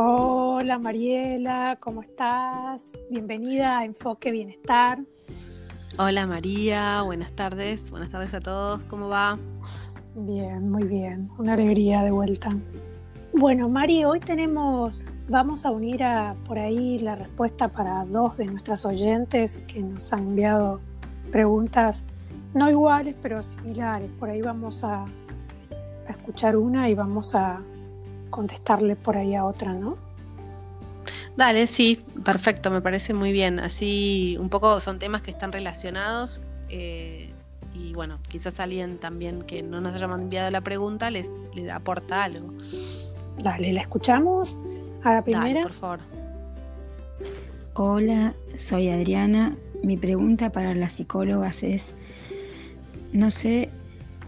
Hola Mariela, ¿cómo estás? Bienvenida a Enfoque Bienestar. Hola María, buenas tardes, buenas tardes a todos, ¿cómo va? Bien, muy bien, una alegría de vuelta. Bueno, Mari, hoy tenemos, vamos a unir a, por ahí la respuesta para dos de nuestras oyentes que nos han enviado preguntas no iguales, pero similares. Por ahí vamos a, a escuchar una y vamos a contestarle por ahí a otra, ¿no? Dale, sí, perfecto, me parece muy bien. Así un poco son temas que están relacionados eh, y bueno, quizás alguien también que no nos haya enviado la pregunta les, les aporta algo. Dale, la escuchamos a la primera. Dale, por favor. Hola, soy Adriana. Mi pregunta para las psicólogas es, no sé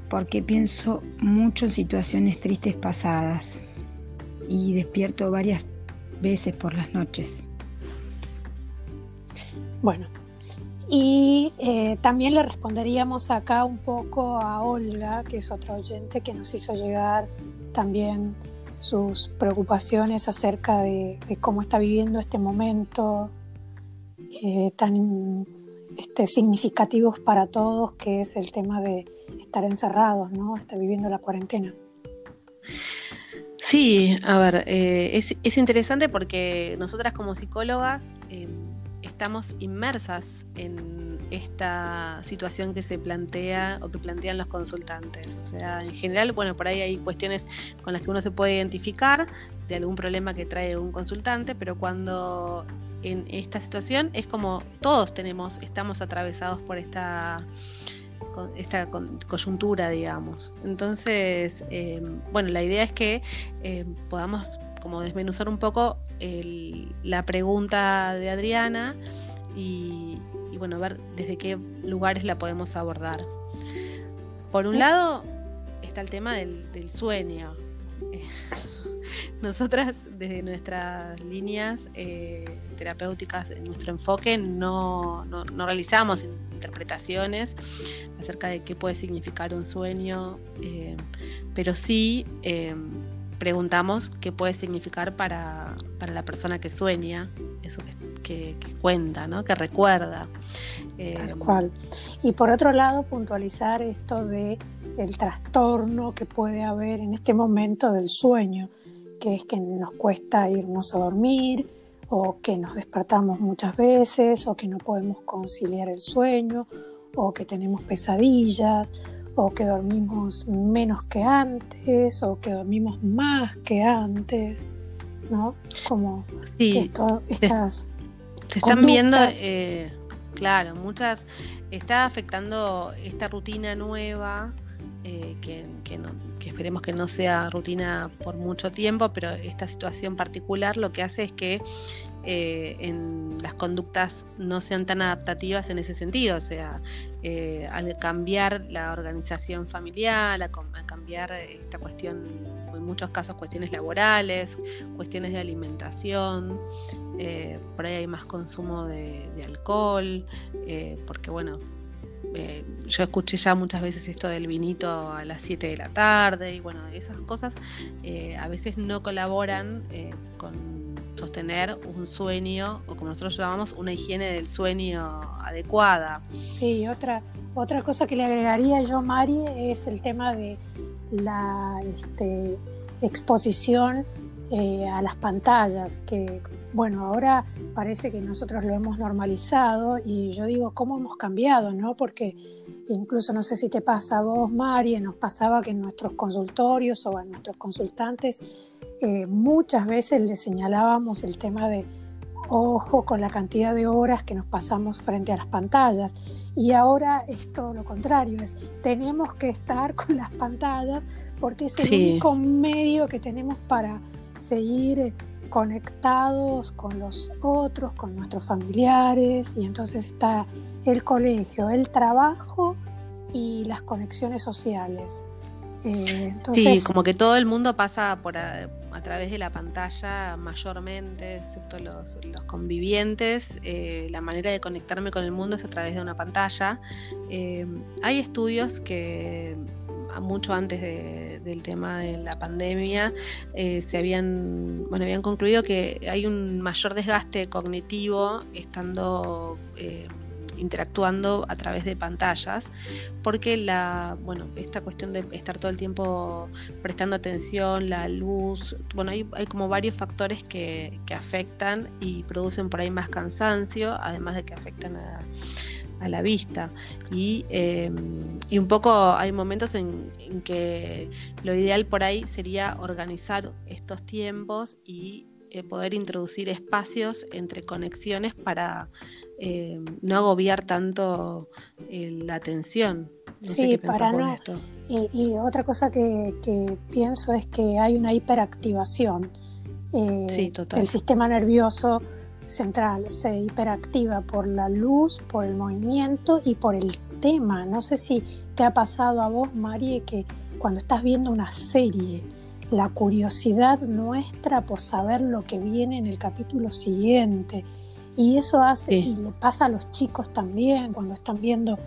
por qué pienso mucho en situaciones tristes pasadas y despierto varias veces por las noches. Bueno, y eh, también le responderíamos acá un poco a Olga, que es otra oyente que nos hizo llegar también sus preocupaciones acerca de, cómo está viviendo este momento eh, tan este, significativos para todos, que es el tema de estar encerrados, ¿no? Estar viviendo la cuarentena. Sí, a ver, eh, es, interesante porque nosotras como psicólogas em, estamos inmersas en esta situación que se plantea o que plantean los consultantes. O sea, en general, bueno, por ahí hay cuestiones con las que uno se puede identificar de algún problema que trae un consultante, pero cuando en esta situación es como todos tenemos, estamos atravesados por esta esta coyuntura, digamos. Entonces, em, bueno, la idea es que em, podamos como desmenuzar un poco la pregunta de Adriana y, bueno, ver desde qué lugares la podemos abordar. Por un lado está el tema del, sueño. Nosotras desde nuestras líneas eh, terapéuticas, en nuestro enfoque, no, realizamos interpretaciones acerca de qué puede significar un sueño, eh, pero sí eh, preguntamos qué puede significar para, la persona que sueña, eso que, cuenta, ¿no? que recuerda. Tal cual. Y por otro lado, puntualizar esto de el trastorno que puede haber en este momento del sueño, que es que nos cuesta irnos a dormir, o que nos despertamos muchas veces, o que no podemos conciliar el sueño, o que tenemos pesadillas, o que dormimos menos que antes, o que dormimos más que antes, ¿no? Como esto, estas... Se están viendo, eh, claro, muchas... Está afectando esta rutina nueva, eh, que, que, esperemos que no sea rutina por mucho tiempo, pero esta situación particular lo que hace es que eh, las conductas no sean tan adaptativas en ese sentido, o sea, eh, al cambiar la organización familiar, a, cambiar esta cuestión, en muchos casos cuestiones laborales, cuestiones de alimentación, por ahí hay más consumo de, alcohol, porque bueno, yo escuché ya muchas veces esto del vinito a las 7 de la tarde y bueno, esas cosas a veces no colaboran con sostener un sueño, o como nosotros llamamos, una higiene del sueño adecuada. Sí, otra, otra cosa que le agregaría yo, Mari, es el tema de la este, exposición eh, a las pantallas, que bueno, ahora parece que nosotros lo hemos normalizado y yo digo, ¿cómo hemos cambiado? ¿no? Porque incluso no sé si te pasa a vos, Mari, nos pasaba que en nuestros consultorios o en nuestros consultantes eh, muchas veces le señalábamos el tema de ojo con la cantidad de horas que nos pasamos frente a las pantallas. Y ahora es todo lo contrario, es tenemos que estar con las pantallas porque es el único medio que tenemos para seguir eh, conectados con los otros, con nuestros familiares, y entonces está el colegio, el trabajo y las conexiones sociales. Eh, sí, como que todo el mundo pasa por a, través de la pantalla mayormente, excepto los, convivientes. Eh, la manera de conectarme con el mundo es a través de una pantalla. Eh, hay estudios que mucho antes del tema de la pandemia, eh, se habían, bueno, habían concluido que hay un mayor desgaste cognitivo estando eh, interactuando a través de pantallas, porque la, bueno, esta cuestión de estar todo el tiempo prestando atención, la luz, bueno, hay, hay como varios factores que, que, afectan y producen por ahí más cansancio, además de que afectan a, a la vista. Y, em, y, un poco hay momentos en, en, que lo ideal por ahí sería organizar estos tiempos y eh, poder introducir espacios entre conexiones para eh, no agobiar tanto eh, la atención. sí, para no. Y, otra cosa que, pienso es que hay una hiperactivación. sí, total. El sistema nervioso central se hiperactiva por la luz, por el movimiento y por el tema. No sé si te ha pasado a vos, Marie, que cuando estás viendo una serie, la curiosidad nuestra por saber lo que viene en el capítulo siguiente. Y eso hace, y le pasa a los chicos también, cuando están viendo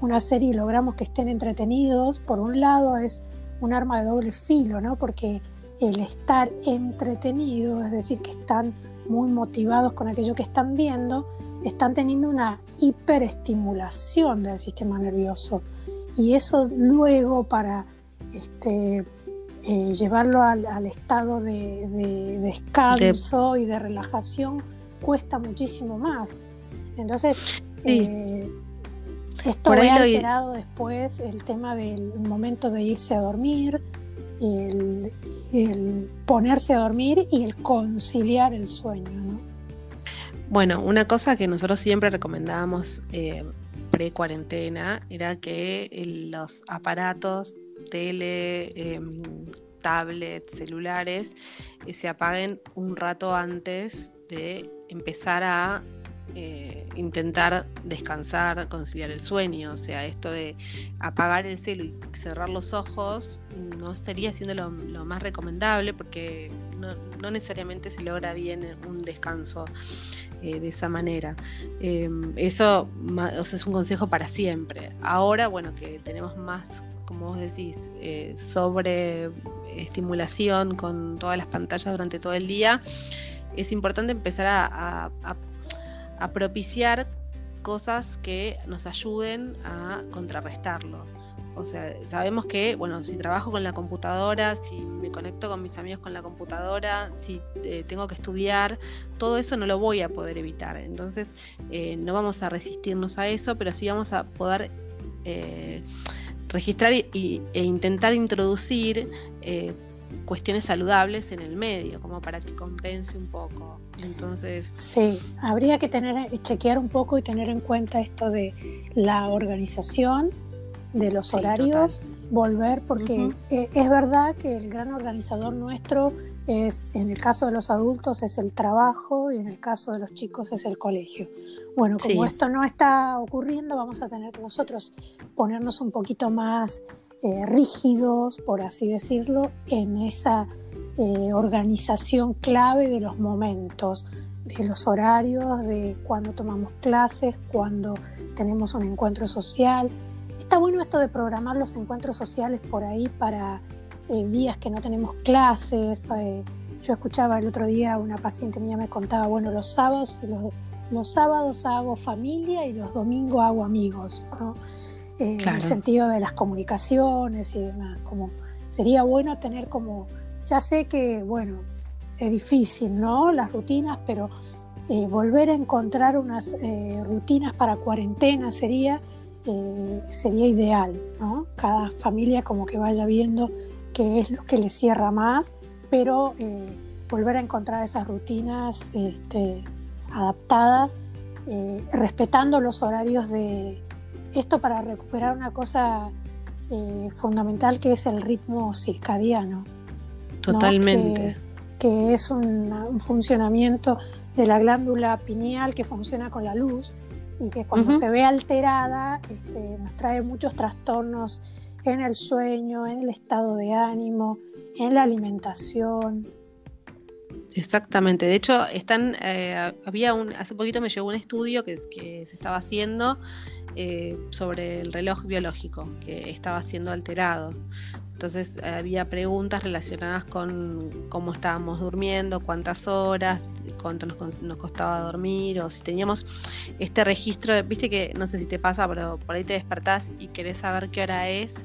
una serie y logramos que estén entretenidos, por un lado es un arma de doble filo, ¿no? Porque el estar entretenido, es decir, que están muy motivados con aquello que están viendo, están teniendo una hiperestimulación del sistema nervioso. Y eso luego para este, eh, llevarlo al, estado de, descanso y de relajación cuesta muchísimo más. Entonces, eh, esto ha alterado después el tema del momento de irse a dormir, el, ponerse a dormir y el conciliar el sueño. Bueno, una cosa que nosotros siempre recomendábamos eh, pre-cuarentena era que los aparatos tele, em, tablets, celulares, eh, se apaguen un rato antes de empezar a eh, intentar descansar, conciliar el sueño. O sea, esto de apagar el celo y cerrar los ojos no estaría siendo lo, más recomendable porque no, necesariamente se logra bien un descanso eh, de esa manera. Em, eso es un consejo para siempre. Ahora, bueno, que tenemos más como vos decís, eh, sobre estimulación con todas las pantallas durante todo el día, es importante empezar a, propiciar cosas que nos ayuden a contrarrestarlo. O sea, sabemos que, bueno, si trabajo con la computadora, si me conecto con mis amigos con la computadora, si eh, tengo que estudiar, todo eso no lo voy a poder evitar. Entonces, eh, no vamos a resistirnos a eso, pero sí vamos a poder registrar y, e intentar introducir eh, cuestiones saludables en el medio, como para que compense un poco. Entonces. Sí, habría que tener, chequear un poco y tener en cuenta esto de la organización de los horarios, volver, porque eh, es verdad que el gran organizador nuestro es, en el caso de los adultos, es el trabajo y en el caso de los chicos es el colegio. Bueno, como esto no está ocurriendo, vamos a tener que nosotros ponernos un poquito más eh, rígidos, por así decirlo, en esa eh, organización clave de los momentos, de los horarios, de cuando tomamos clases, cuando tenemos un encuentro social. Está bueno esto de programar los encuentros sociales por ahí para eh, días que no tenemos clases. yo escuchaba el otro día una paciente mía me contaba, bueno, los sábados los los sábados hago familia y los domingos hago amigos, eh, En el sentido de las comunicaciones y demás. Como sería bueno tener como, ya sé que, bueno, es difícil, ¿no? Las rutinas, pero eh, volver a encontrar unas eh, rutinas para cuarentena sería, sería ideal, ¿no? Cada familia como que vaya viendo qué es lo que le cierra más, pero volver a encontrar esas rutinas este, adaptadas, eh, respetando los horarios de esto para recuperar una cosa eh, fundamental que es el ritmo circadiano. Totalmente. Que, es un, funcionamiento de la glándula pineal que funciona con la luz y que cuando se ve alterada este, nos trae muchos trastornos en el sueño, en el estado de ánimo, en la alimentación. Exactamente. De hecho, están, eh, había un, hace poquito me llegó un estudio que, que se estaba haciendo eh, sobre el reloj biológico que estaba siendo alterado. Entonces había preguntas relacionadas con cómo estábamos durmiendo, cuántas horas, cuánto nos, costaba dormir o si teníamos este registro, viste que no sé si te pasa, pero por ahí te despertás y querés saber qué hora es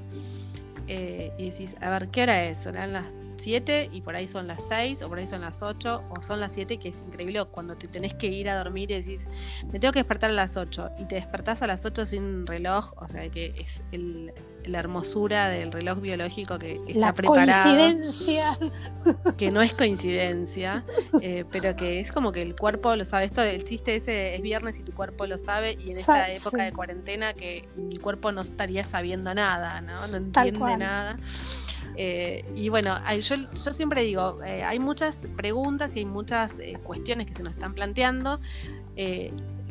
eh, y decís, a ver, ¿qué hora es? Son las 7 y por ahí son las 6 o por ahí son las 8 o son las 7, que es increíble cuando te tenés que ir a dormir y decís, me tengo que despertar a las 8 y te despertás a las 8 sin reloj, o sea que es la hermosura del reloj biológico que está la preparado. Coincidencia. Que no es coincidencia, eh, pero que es como que el cuerpo lo sabe. Esto del chiste ese es viernes y tu cuerpo lo sabe y en esta época de cuarentena que el cuerpo no estaría sabiendo nada, ¿no? No entiende nada. Eh, y bueno, yo, yo siempre digo, eh, hay muchas preguntas y hay muchas cuestiones que se nos están planteando,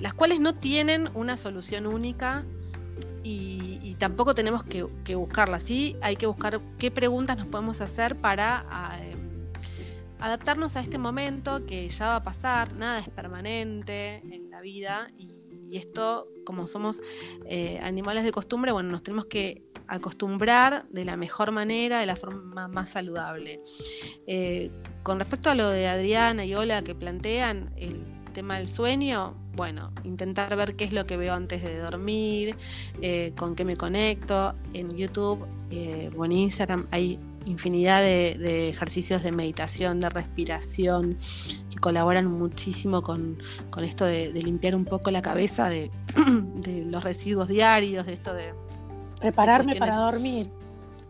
las cuales no tienen una solución única y, tampoco tenemos que, buscarlas. Sí, hay que buscar qué preguntas nos podemos hacer para adaptarnos a este momento que ya va a pasar, nada es permanente en la vida y, esto, como somos animales de costumbre, bueno, nos tenemos que acostumbrar de la mejor manera, de la forma más saludable. Eh, con respecto a lo de Adriana y Ola que plantean el tema del sueño, bueno, intentar ver qué es lo que veo antes de dormir, eh, con qué me conecto. En YouTube eh, o en Instagram hay infinidad de, ejercicios de meditación, de respiración, que colaboran muchísimo con, esto de, limpiar un poco la cabeza de, de los residuos diarios, de esto de Prepararme para dormir.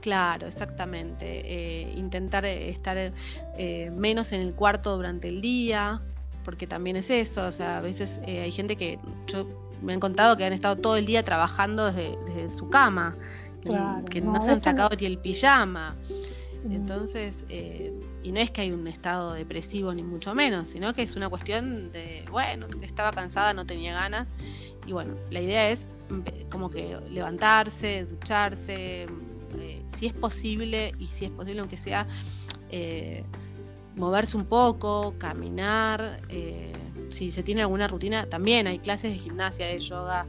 Claro, exactamente. Eh, intentar estar eh, menos en el cuarto durante el día, porque también es eso. O sea, a veces hay gente que yo me han contado que han estado todo el día trabajando desde, su cama, que, no, se han sacado ni el pijama. Mm. Entonces, y no es que hay un estado depresivo ni mucho menos, sino que es una cuestión de, bueno, estaba cansada, no tenía ganas. Y bueno, la idea es como que levantarse, ducharse, eh, si es posible, y si es posible aunque sea eh, moverse un poco, caminar, eh, si se tiene alguna rutina, también hay clases de gimnasia, de yoga,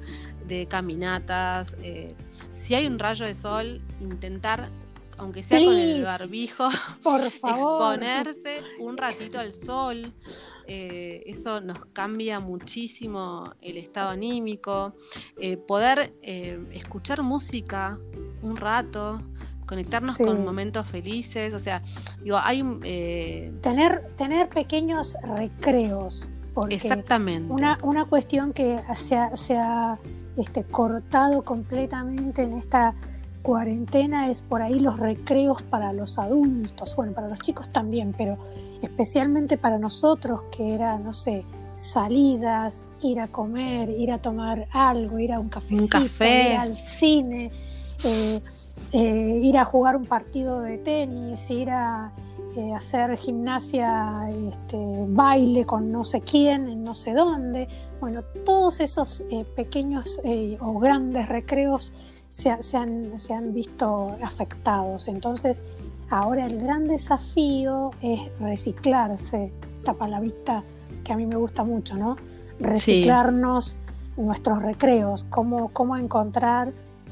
de caminatas, si hay un rayo de sol, intentar aunque sea con el barbijo, por favor. exponerse un ratito al sol. Eh, eso nos cambia muchísimo el estado anímico. Eh, poder eh, escuchar música un rato, conectarnos con momentos felices, o sea, digo, hay tener tener pequeños recreos. Porque Exactamente. Una, una cuestión que se ha, se ha este, cortado completamente en esta cuarentena es por ahí los recreos para los adultos, bueno, para los chicos también, pero especialmente para nosotros que era, no sé, salidas, ir a comer, ir a tomar algo, ir a un cafecito, ir al cine, eh, eh, ir a jugar un partido de tenis, ir a eh, hacer gimnasia, este, baile con no sé quién, en no sé dónde. Bueno, todos esos pequeños o grandes recreos se, han, visto afectados. Entonces, ahora el gran desafío es reciclarse, esta palabrita que a mí me gusta mucho, ¿no? Reciclarnos nuestros recreos, cómo, cómo encontrar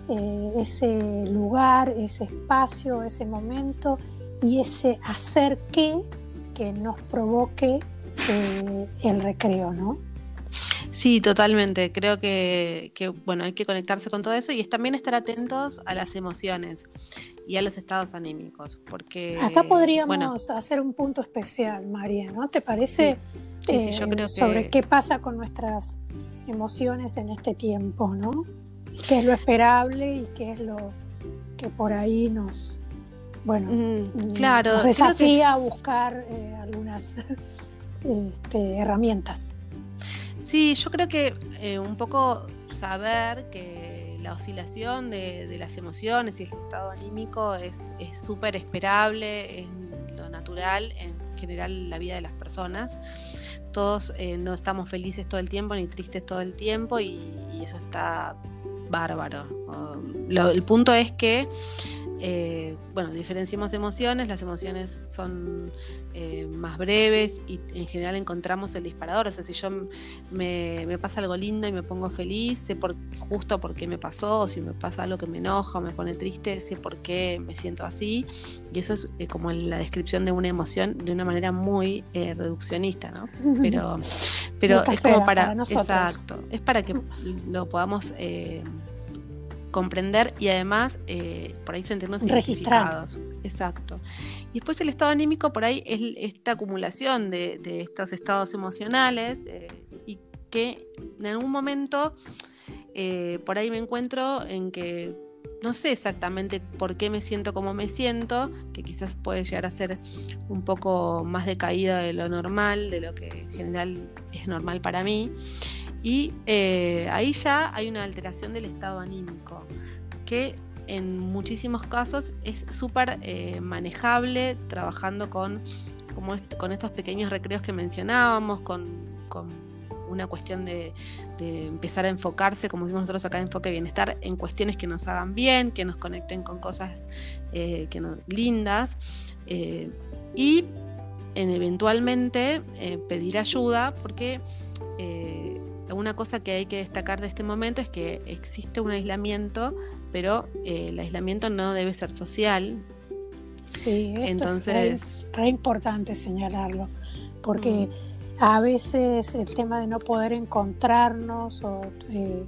eh, ese lugar, ese espacio, ese momento y ese hacer qué que nos provoque eh, el recreo, ¿no? Sí, totalmente. Creo que, bueno, hay que conectarse con todo eso y es también estar atentos a las emociones y a los estados anímicos, porque acá podríamos hacer un punto especial, María, ¿no? ¿Te parece? Sí, yo creo sobre qué pasa con nuestras emociones en este tiempo, ¿no? ¿Qué es lo esperable y qué es lo que por ahí nos, bueno, mm, claro, nos desafía a buscar eh, algunas este, herramientas? Sí, yo creo que eh, un poco saber que la oscilación de, las emociones y el estado anímico es súper esperable, es lo natural en general la vida de las personas. Todos eh, no estamos felices todo el tiempo ni tristes todo el tiempo y, eso está bárbaro. el punto es que eh, bueno, diferenciamos emociones, las emociones son eh, más breves y en general encontramos el disparador, o sea, si yo me, pasa algo lindo y me pongo feliz, sé por, justo por qué me pasó, o si me pasa algo que me enoja o me pone triste, sé por qué me siento así, y eso es eh, como la descripción de una emoción de una manera muy reduccionista, ¿no? Pero, pero es como para, exacto, es para que lo podamos comprender y además eh, por ahí sentirnos identificados. Exacto. Y después el estado anímico por ahí es esta acumulación de, estos estados emocionales eh, y que en algún momento eh, por ahí me encuentro en que no sé exactamente por qué me siento como me siento, que quizás puede llegar a ser un poco más decaída de lo normal, de lo que en general es normal para mí. Y eh, ahí ya hay una alteración del estado anímico, que en muchísimos casos es súper eh, manejable trabajando con, como con estos pequeños recreos que mencionábamos, con, una cuestión de, empezar a enfocarse, como decimos nosotros acá, enfoque bienestar, en cuestiones que nos hagan bien, que nos conecten con cosas eh, que nos, lindas. y en eventualmente pedir ayuda, porque una cosa que hay que destacar de este momento es que existe un aislamiento, pero eh, el aislamiento no debe ser social. Sí, entonces es re importante señalarlo, porque mm. a veces el tema de no poder encontrarnos eh,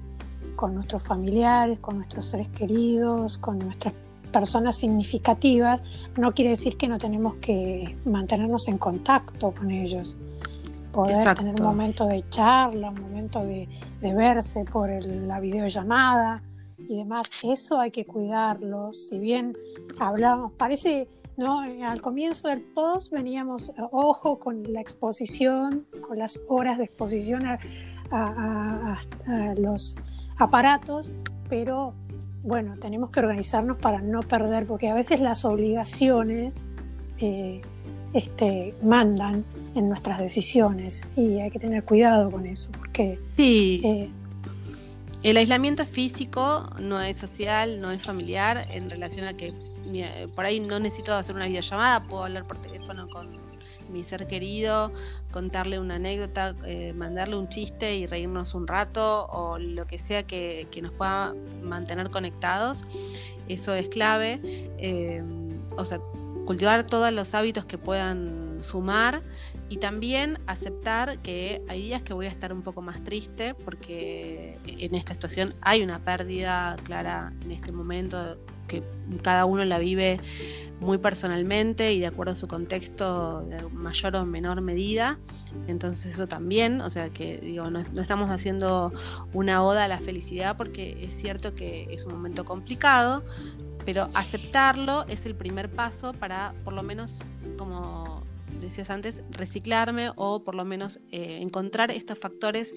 con nuestros familiares, con nuestros seres queridos, con nuestras personas significativas, no quiere decir que no tenemos que mantenernos en contacto con ellos poder tener un momento de charla, un momento de, verse por la videollamada y demás. Eso hay que cuidarlo. Si bien hablamos, parece, ¿no? Al comienzo del post veníamos, ojo, con la exposición, con las horas de exposición a, los aparatos, pero bueno, tenemos que organizarnos para no perder, porque a veces las obligaciones eh, este, mandan en nuestras decisiones y hay que tener cuidado con eso porque sí. Eh, el aislamiento físico no es social, no es familiar en relación a que eh, por ahí no necesito hacer una videollamada, puedo hablar por teléfono con mi ser querido, contarle una anécdota, eh, mandarle un chiste y reírnos un rato o lo que sea que, nos pueda mantener conectados. Eso es clave. o sea, cultivar todos los hábitos que puedan sumar y también aceptar que hay días que voy a estar un poco más triste porque en esta situación hay una pérdida clara en este momento que cada uno la vive muy personalmente y de acuerdo a su contexto de mayor o menor medida. Entonces eso también, o sea que digo, no, no, estamos haciendo una oda a la felicidad porque es cierto que es un momento complicado, pero aceptarlo es el primer paso para, por lo menos, como decías antes, reciclarme o por lo menos eh, encontrar estos factores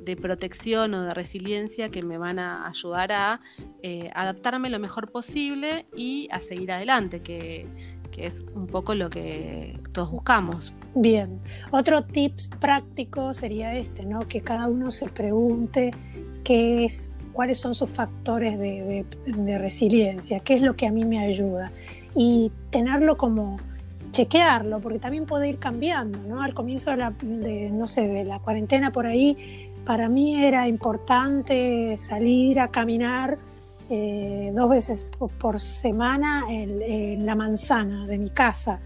de protección o de resiliencia que me van a ayudar a eh, adaptarme lo mejor posible y a seguir adelante, que, que es un poco lo que todos buscamos. Bien, otro tips práctico sería este, ¿no? Que cada uno se pregunte qué es cuáles son sus factores de, resiliencia, qué es lo que a mí me ayuda. Y tenerlo como chequearlo, porque también puede ir cambiando, ¿no? Al comienzo de la, no sé, de la cuarentena por ahí, para mí era importante salir a caminar eh, dos veces por, semana en, la manzana de mi casa.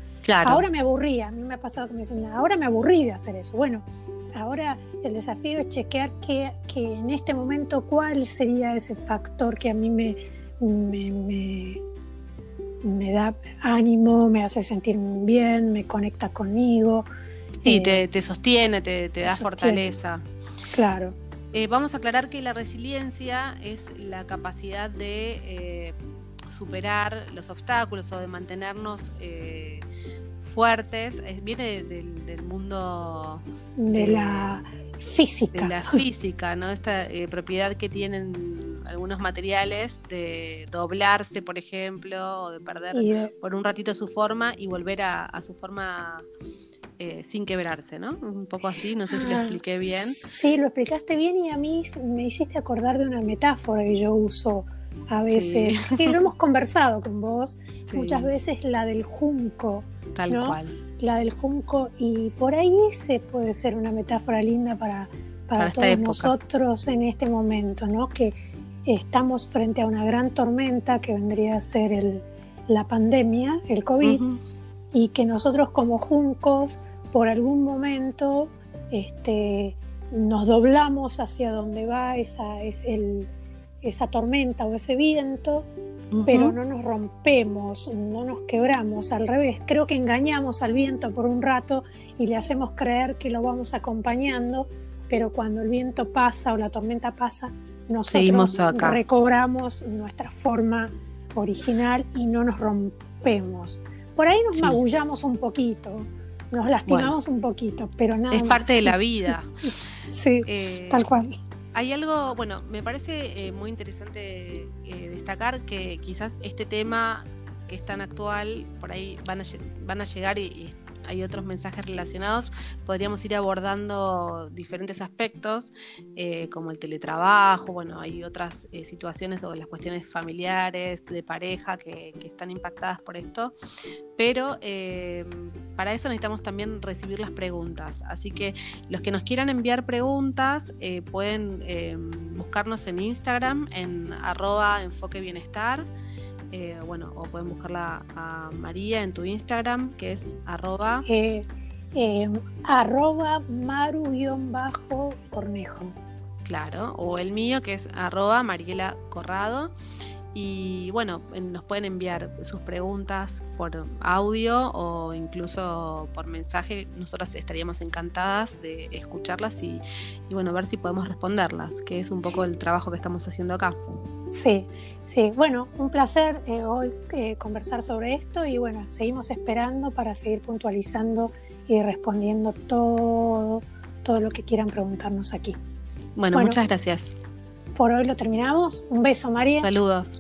Ahora me aburría, a mí me ha pasado que me dicen, ahora me aburrí de hacer eso. Bueno, ahora el desafío es chequear que, que en este momento cuál sería ese factor que a mí me, me, me, da ánimo, me hace sentir bien, me conecta conmigo. Sí, te, eh, sostiene, te, da fortaleza. Claro. Eh, vamos a aclarar que la resiliencia es la capacidad de eh, superar los obstáculos o de mantenernos fuertes, viene del, mundo de, la física. De la física, ¿no? Esta propiedad que tienen algunos materiales de doblarse, por ejemplo, o de perder por un ratito su forma y volver a, su forma eh, sin quebrarse, ¿no? Un poco así, no sé si lo ah, expliqué bien. Sí, lo explicaste bien y a mí me hiciste acordar de una metáfora que yo uso a veces, y lo hemos conversado con vos, muchas veces la del junco. Tal cual. La del junco, y por ahí ese puede ser una metáfora linda para, para, todos nosotros en este momento, ¿no? Que estamos frente a una gran tormenta que vendría a ser el, la pandemia, el COVID, y que nosotros como juncos, por algún momento, este, nos doblamos hacia donde va esa, es el, esa tormenta o ese viento, pero no nos rompemos, no nos quebramos, al revés, creo que engañamos al viento por un rato y le hacemos creer que lo vamos acompañando, pero cuando el viento pasa o la tormenta pasa, nosotros recobramos nuestra forma original y no nos rompemos. Por ahí nos magullamos un poquito, nos lastimamos un poquito, pero nada. Es parte de la vida. sí, eh, tal cual. Hay algo, bueno, me parece eh, muy interesante eh, destacar que quizás este tema que es tan actual, por ahí van a, van a llegar y hay otros mensajes relacionados, podríamos ir abordando diferentes aspectos, eh, como el teletrabajo, bueno, hay otras eh, situaciones o las cuestiones familiares, de pareja, que, están impactadas por esto, pero eh, para eso necesitamos también recibir las preguntas. Así que los que nos quieran enviar preguntas pueden buscarnos en Instagram en arroba enfoque bienestar. Eh, bueno, o pueden buscarla a María en tu Instagram, que es arroba... Eh, eh, arroba maru-cornejo. Claro, o el mío, que es arroba Mariela Corrado. Y bueno, nos pueden enviar sus preguntas por audio o incluso por mensaje. Nosotras estaríamos encantadas de escucharlas y, y, bueno, ver si podemos responderlas, que es un poco el trabajo que estamos haciendo acá. Sí, sí. Bueno, un placer eh, hoy eh, conversar sobre esto y bueno, seguimos esperando para seguir puntualizando y respondiendo todo, todo lo que quieran preguntarnos aquí. bueno muchas gracias. Por hoy lo terminamos. Un beso, María. Saludos.